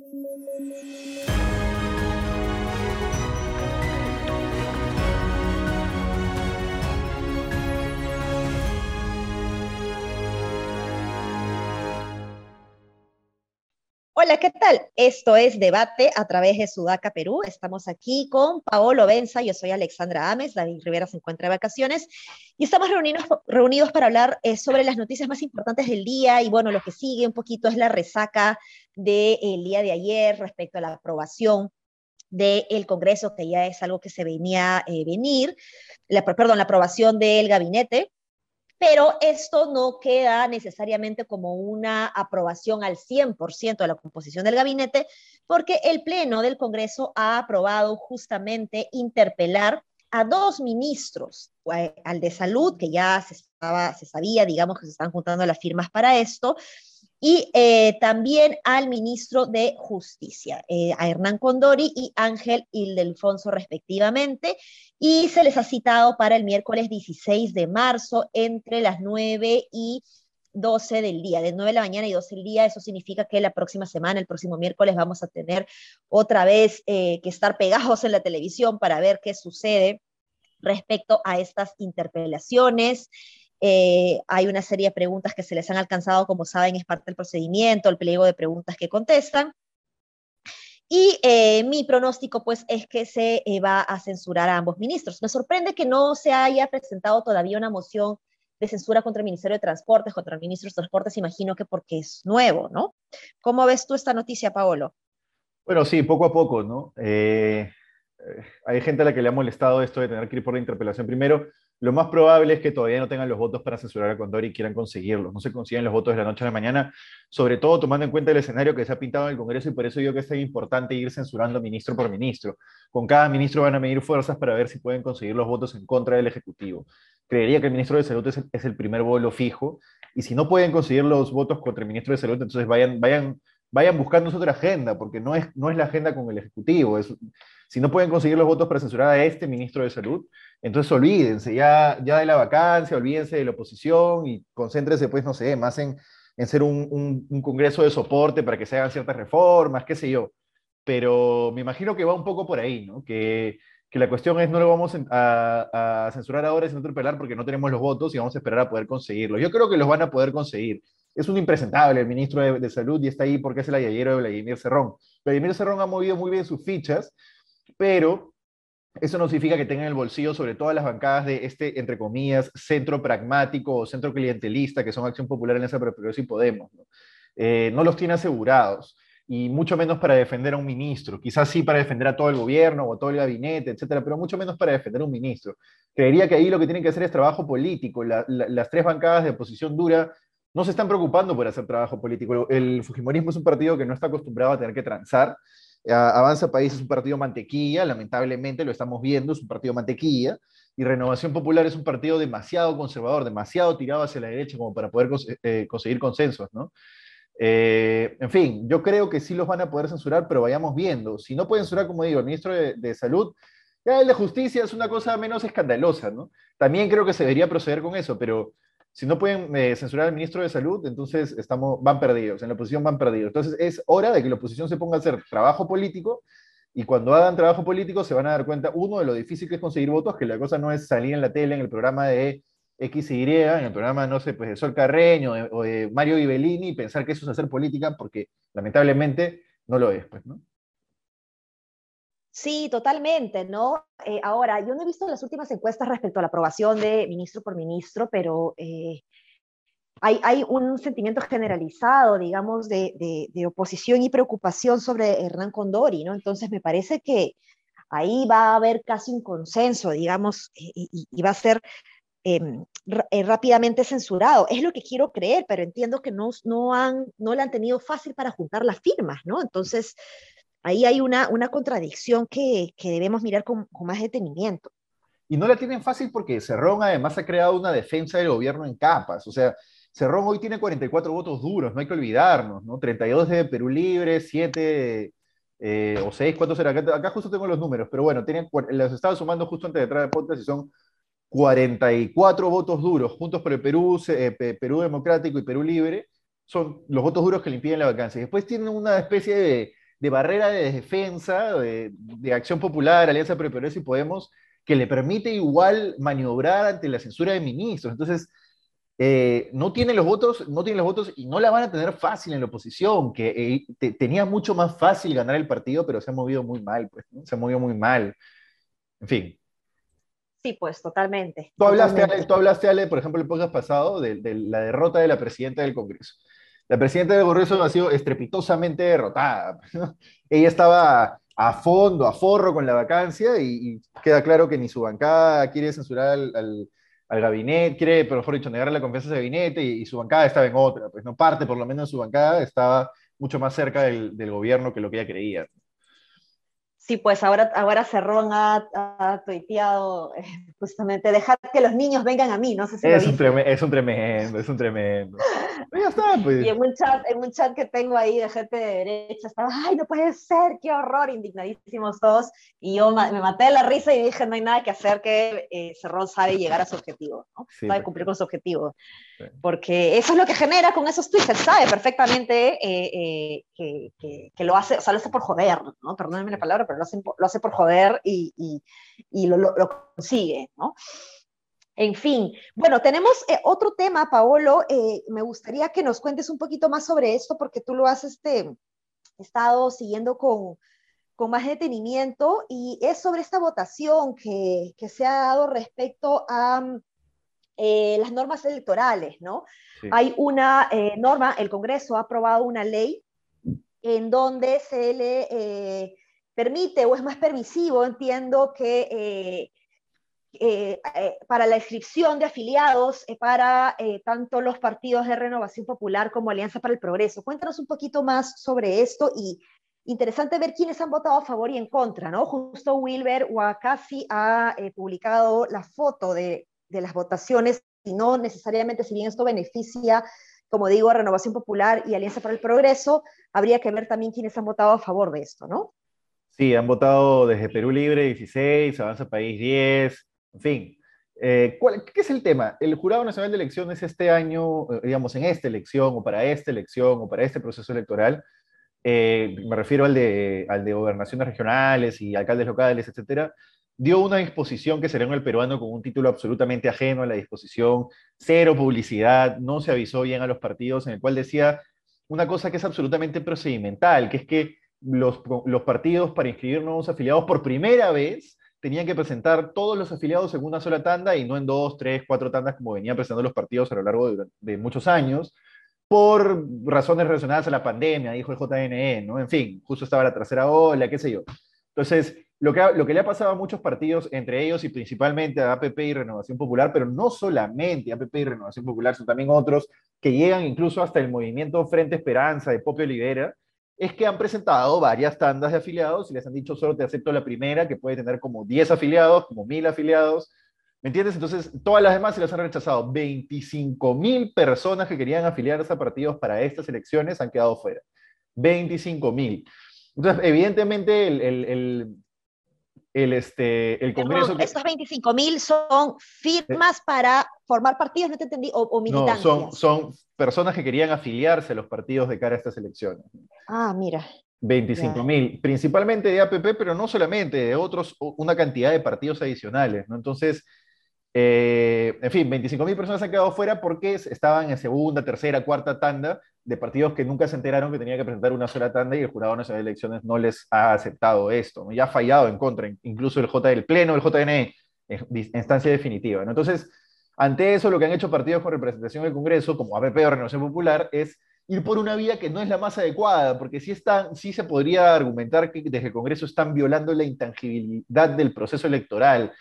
thank you Hola, ¿qué tal? Esto es Debate a través de Sudaca, Perú. Estamos aquí con Paolo Benza, yo soy Alexandra Ames, David Rivera se encuentra de vacaciones y estamos reunidos, reunidos para hablar eh, sobre las noticias más importantes del día y bueno, lo que sigue un poquito es la resaca del día de ayer respecto a la aprobación del Congreso, que ya es algo que se venía a eh, venir, la, perdón, la aprobación del gabinete pero esto no queda necesariamente como una aprobación al 100% de la composición del gabinete, porque el Pleno del Congreso ha aprobado justamente interpelar a dos ministros, eh, al de salud, que ya se, se sabía, digamos, que se están juntando las firmas para esto, y eh, también al ministro de Justicia, eh, a Hernán Condori y Ángel Ildefonso respectivamente, y se les ha citado para el miércoles 16 de marzo entre las 9 y 12 del día, de 9 de la mañana y 12 del día. Eso significa que la próxima semana, el próximo miércoles, vamos a tener otra vez eh, que estar pegados en la televisión para ver qué sucede respecto a estas interpelaciones. Eh, hay una serie de preguntas que se les han alcanzado, como saben, es parte del procedimiento, el pliego de preguntas que contestan. Y eh, mi pronóstico, pues, es que se eh, va a censurar a ambos ministros. Me sorprende que no se haya presentado todavía una moción de censura contra el Ministerio de Transportes, contra el ministro de Transportes, imagino que porque es nuevo, ¿no? ¿Cómo ves tú esta noticia, Paolo? Bueno, sí, poco a poco, ¿no? hay gente a la que le ha molestado esto de tener que ir por la interpelación primero. Lo más probable es que todavía no tengan los votos para censurar a Condori y quieran conseguirlos. No se consiguen los votos de la noche a la mañana, sobre todo tomando en cuenta el escenario que se ha pintado en el Congreso y por eso digo que es tan importante ir censurando ministro por ministro. Con cada ministro van a medir fuerzas para ver si pueden conseguir los votos en contra del Ejecutivo. Creería que el ministro de Salud es el, primer bolo fijo y si no pueden conseguir los votos contra el ministro de Salud, entonces vayan, vayan, vayan buscando otra agenda, porque no es, no es la agenda con el Ejecutivo. Si no pueden conseguir los votos para censurar a este ministro de Salud, entonces olvídense ya, ya de la vacancia, olvídense de la oposición y concéntrense, pues, no sé, más en, en ser un, un, congreso de soporte para que se hagan ciertas reformas, qué sé yo. Pero me imagino que va un poco por ahí, ¿no? Que, que la cuestión es no lo vamos a, a, censurar ahora, sino interpelar porque no tenemos los votos y vamos a esperar a poder conseguirlos. Yo creo que los van a poder conseguir. Es un impresentable el ministro de, de Salud y está ahí porque es el ayayero de Vladimir Cerrón. Vladimir Cerrón ha movido muy bien sus fichas pero eso no significa que tengan el bolsillo sobre todas las bancadas de este, entre comillas, centro pragmático o centro clientelista, que son Acción Popular en esa pero y Podemos. ¿no? Eh, no los tiene asegurados, y mucho menos para defender a un ministro. Quizás sí para defender a todo el gobierno o a todo el gabinete, etcétera, pero mucho menos para defender a un ministro. Creería que ahí lo que tienen que hacer es trabajo político. las tres bancadas de oposición dura no se están preocupando por hacer trabajo político. El Fujimorismo es un partido que no está acostumbrado a tener que transar Avanza País es un partido mantequilla, lamentablemente lo estamos viendo, es un partido mantequilla, y Renovación Popular es un partido demasiado conservador, demasiado tirado hacia la derecha como para poder eh, conseguir consensos, ¿no? Eh, en fin, yo creo que sí los van a poder censurar, pero vayamos viendo. Si no pueden censurar, como digo, el ministro de, Salud, ya el de Justicia es una cosa menos escandalosa, ¿no? También creo que se debería proceder con eso, pero si no pueden eh, censurar al ministro de Salud, entonces estamos, van perdidos, en la oposición van perdidos. Entonces es hora de que la oposición se ponga a hacer trabajo político y cuando hagan trabajo político se van a dar cuenta, uno, de lo difícil que es conseguir votos, que la cosa no es salir en la tele, en el programa de X y Y, en el programa, no sé, pues de Sol Carreño o de Mario Ibellini y pensar que eso es hacer política, porque lamentablemente no lo es, pues, ¿no? Sí, totalmente, ¿no? Eh, ahora, yo no he visto las últimas encuestas respecto a la aprobación de ministro por ministro, pero eh, hay, un sentimiento generalizado, digamos, de, oposición y preocupación sobre Hernán Condori, ¿no? Entonces, me parece que ahí va a haber casi un consenso, digamos, y, va a ser em, eh, rápidamente censurado. Es lo que quiero creer, pero entiendo que no, no, han, no le han tenido fácil para juntar las firmas, ¿no? Entonces, ahí hay una, una contradicción que, que debemos mirar con, con, más detenimiento. Y no la tienen fácil porque Cerrón además ha creado una defensa del gobierno en capas. O sea, Cerrón hoy tiene 44 votos duros, no hay que olvidarnos, ¿no? 32 de Perú Libre, 7 eh, o 6, ¿cuántos será? Acá, justo tengo los números, pero bueno, tienen, los estaba sumando justo antes de entrar de podcast y son 44 votos duros, juntos por el Perú, eh, Perú Democrático y Perú Libre, son los votos duros que le impiden la vacancia. Después tienen una especie de de barrera de defensa, de, Acción Popular, Alianza Progreso y Podemos, que le permite igual maniobrar ante la censura de ministros. Entonces, eh, no tiene los votos, no tiene los votos y no la van a tener fácil en la oposición, que eh, tenía mucho más fácil ganar el partido, pero se ha movido muy mal, pues, se ha movido muy mal. En fin. Sí, pues, totalmente. Tú hablaste, Ale, tú hablaste, Ale, por ejemplo, el podcast pasado, de, la derrota de la presidenta del Congreso. La presidenta del Congreso ha sido estrepitosamente derrotada. Ella estaba a fondo, a forro con la vacancia y, queda claro que ni su bancada quiere censurar al gabinete, quiere, pero mejor dicho, negarle la confianza al gabinete y, su bancada estaba en otra, pues no parte, por lo menos su bancada estaba mucho más cerca del gobierno que lo que ella creía. Sí, pues ahora, ahora Cerrón ha, ha tuiteado eh, justamente, dejar que los niños vengan a mí, no sé si es, un tremendo, es un tremendo, es un tremendo. ya está, pues. Y en un, chat, en un chat que tengo ahí de gente de derecha, estaba, ay, no puede ser, qué horror, indignadísimos todos. Y yo me maté de la risa y dije, no hay nada que hacer, que eh, Cerrón sabe llegar a su objetivo, ¿no? sabe pues. cumplir con su objetivo. Porque eso es lo que genera con esos tweets, él sabe perfectamente eh, que, que, lo hace, o sea, lo hace por joder, ¿no? Perdónenme la palabra, lo hace, lo hace por joder y, y, lo, lo, consigue, ¿no? En fin, bueno, tenemos eh, otro tema, Paolo. Eh, me gustaría que nos cuentes un poquito más sobre esto, porque tú lo has este, estado siguiendo con, con más detenimiento, y es sobre esta votación que, que se ha dado respecto a eh, las normas electorales, ¿no? Hay una norma, el Congreso ha aprobado una ley en donde se le permite o es más permisivo, entiendo que eh, eh, eh, para la inscripción de afiliados para tanto los partidos de Renovación Popular como Alianza para el Progreso. Cuéntanos un poquito más sobre esto y interesante ver quiénes han votado a favor y en contra, ¿no? Justo Wilber Wakasi ha publicado la foto de, de las votaciones y no necesariamente, si bien esto beneficia como digo, a Renovación Popular y Alianza para el Progreso, habría que ver también quiénes han votado a favor de esto, ¿no? Sí, han votado desde Perú Libre 16, Avanza País 10, en fin. Eh, ¿Qué es el tema? El Jurado Nacional de Elecciones este año, eh, digamos, en esta elección o para esta elección o para este proceso electoral, eh, me refiero al de, al de gobernaciones regionales y alcaldes locales, etcétera, dio una disposición que salió en el peruano con un título absolutamente ajeno a la disposición, cero publicidad, no se avisó bien a los partidos, en el cual decía una cosa que es absolutamente procedimental, que es que los, los partidos para inscribir nuevos afiliados por primera vez tenían que presentar todos los afiliados en una sola tanda y no en dos, tres, cuatro tandas como venían presentando los partidos a lo largo de, muchos años, por razones relacionadas a la pandemia, dijo el JNE, ¿no? En fin, justo estaba la tercera ola, qué sé yo. Entonces, lo que, lo que le ha pasado a muchos partidos, entre ellos y principalmente a APP y Renovación Popular, pero no solamente APP y Renovación Popular, sino también otros que llegan incluso hasta el movimiento Frente Esperanza de Popio Olivera, es que han presentado varias tandas de afiliados y les han dicho solo te acepto la primera, que puede tener como 10 afiliados, como 1000 afiliados. ¿Me entiendes? Entonces, todas las demás se las han rechazado. 25 mil personas que querían afiliarse a partidos para estas elecciones han quedado fuera. 25 mil. Entonces, evidentemente, el, este, el Congreso... Estos 25 mil son firmas para formar partidos, no te entendí, o, militancias. No, son, son personas que querían afiliarse a los partidos de cara a estas elecciones. Ah, mira. 25 mil, principalmente de APP, pero no solamente, de otros, una cantidad de partidos adicionales, ¿no? Entonces, eh, en fin, 25 mil personas han quedado fuera porque estaban en segunda, tercera, cuarta tanda de partidos que nunca se enteraron que tenía que presentar una sola tanda y el Jurado Nacional de Elecciones no les ha aceptado esto, ya ha fallado en contra, incluso el J del Pleno, el JNE, instancia definitiva. ¿no? Entonces, ante eso, lo que han hecho partidos con representación del Congreso, como APP o Renovación Popular, es ir por una vía que no es la más adecuada, porque sí, están, sí se podría argumentar que desde el Congreso están violando la intangibilidad del proceso electoral.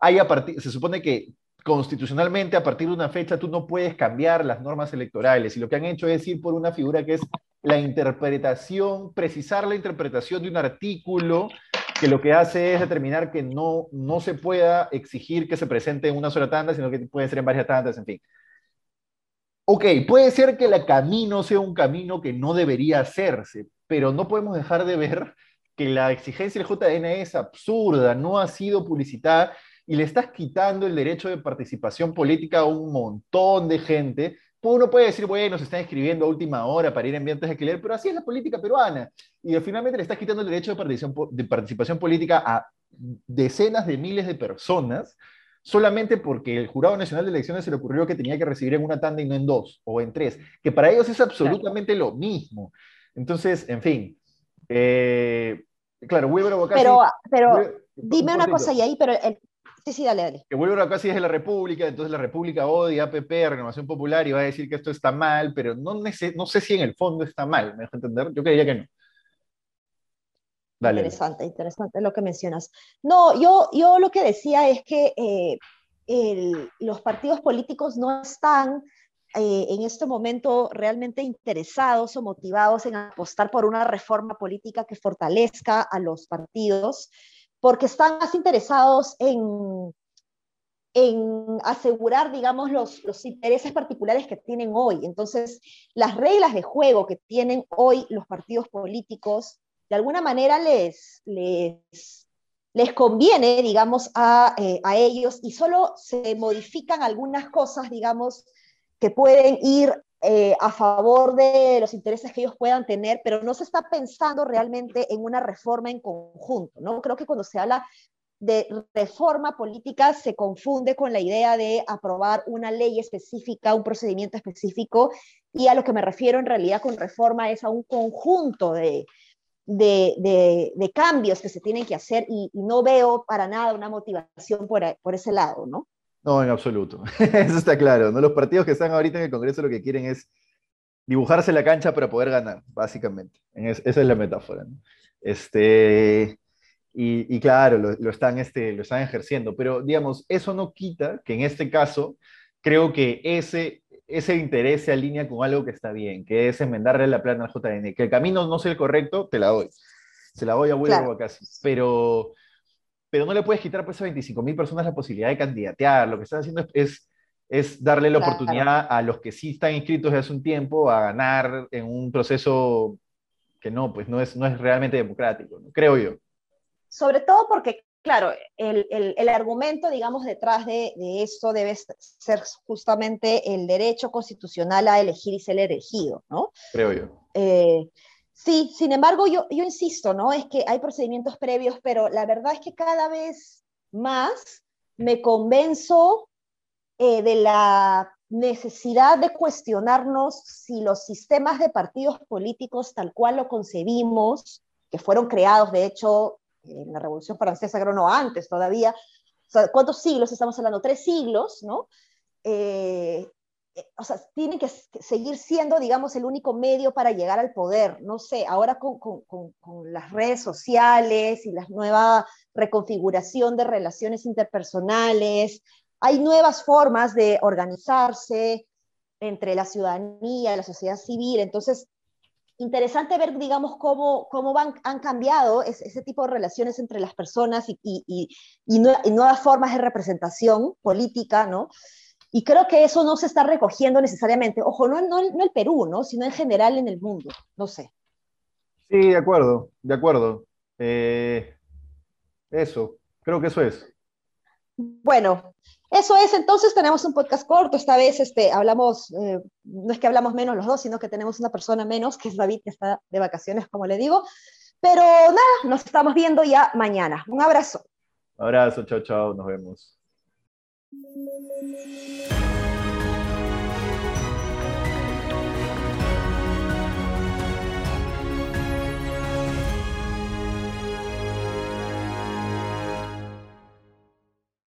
Hay se supone que constitucionalmente a partir de una fecha tú no puedes cambiar las normas electorales y lo que han hecho es ir por una figura que es la interpretación, precisar la interpretación de un artículo que lo que hace es determinar que no, no se pueda exigir que se presente en una sola tanda, sino que puede ser en varias tandas, en fin. Ok, puede ser que el camino sea un camino que no debería hacerse, pero no podemos dejar de ver que la exigencia del JN es absurda, no ha sido publicitada y le estás quitando el derecho de participación política a un montón de gente uno puede decir, bueno, se están escribiendo a última hora para ir en ambientes de alquiler, pero así es la política peruana. Y finalmente le estás quitando el derecho de participación, de participación política a decenas de miles de personas solamente porque el Jurado Nacional de Elecciones se le ocurrió que tenía que recibir en una tanda y no en dos o en tres, que para ellos es absolutamente lo mismo. Entonces, en fin, eh, claro, Weber Pero, pero dime una cosa y ahí, pero el, sí, sí, dale, dale. Que Weber casi es de la República, entonces la República odia APP, Renovación Popular, y va a decir que esto está mal, pero no, no sé si en el fondo está mal, ¿me dejo entender? Yo creía que no. Interesante, interesante lo que mencionas. No, yo, yo lo que decía es que eh, los partidos políticos no están eh, en este momento realmente interesados o motivados en apostar por una reforma política que fortalezca a los partidos, porque están más interesados en, asegurar, digamos, los, los intereses particulares que tienen hoy. Entonces, las reglas de juego que tienen hoy los partidos políticos de alguna manera les, les, les conviene, digamos, a, eh, a, ellos y solo se modifican algunas cosas, digamos, que pueden ir eh, a favor de los intereses que ellos puedan tener, pero no se está pensando realmente en una reforma en conjunto, ¿no? Creo que cuando se habla de reforma política se confunde con la idea de aprobar una ley específica, un procedimiento específico, y a lo que me refiero en realidad con reforma es a un conjunto de, de, cambios que se tienen que hacer y, no veo para nada una motivación por, por, ese lado, ¿no? No, en absoluto. Eso está claro, ¿no? Los partidos que están ahorita en el Congreso lo que quieren es dibujarse la cancha para poder ganar, básicamente. esa es la metáfora, ¿no? Este, y, claro, lo, están, este, lo están ejerciendo, pero digamos, eso no quita que en este caso creo que ese ese interés se alinea con algo que está bien, que es enmendarle la plana al JN. Que el camino no sea el correcto, te la doy. Se la doy a William casi. Pero, pero no le puedes quitar pues, a 25 mil personas la posibilidad de candidatear. Lo que están haciendo es, es, darle la oportunidad a los que sí están inscritos desde hace un tiempo a ganar en un proceso que no, pues no es, no es realmente democrático, creo yo. Sobre todo porque claro, el, argumento, digamos, detrás de, eso debe ser justamente el derecho constitucional a elegir y ser elegido, ¿no? Creo yo. Eh, sí, sin embargo, yo, yo insisto, ¿no? Es que hay procedimientos previos, pero la verdad es que cada vez más me convenzo eh, de la necesidad de cuestionarnos si los sistemas de partidos políticos tal cual lo concebimos, que fueron creados de hecho en la Revolución Francesa, creo no antes todavía, ¿cuántos siglos estamos hablando? Tres siglos, ¿no? Eh, o sea, tiene que seguir siendo, digamos, el único medio para llegar al poder. No sé, ahora con, con, con, las redes sociales y la nueva reconfiguración de relaciones interpersonales, hay nuevas formas de organizarse entre la ciudadanía, la sociedad civil. Entonces, interesante ver, digamos, cómo, cómo van, han cambiado ese, tipo de relaciones entre las personas y, y, y, nuevas formas de representación política, ¿no? Y creo que eso no se está recogiendo necesariamente, ojo, no, no, no el Perú, ¿no? Sino en general en el mundo, no sé. Sí, de acuerdo, de acuerdo. Eh, eso, creo que eso es. Bueno, eso es, entonces tenemos un podcast corto, esta vez este, hablamos, eh, no es que hablamos menos los dos, sino que tenemos una persona menos, que es David, que está de vacaciones, como le digo. Pero nada, nos estamos viendo ya mañana. Un abrazo. Abrazo, chao, chao, nos vemos. Thank you.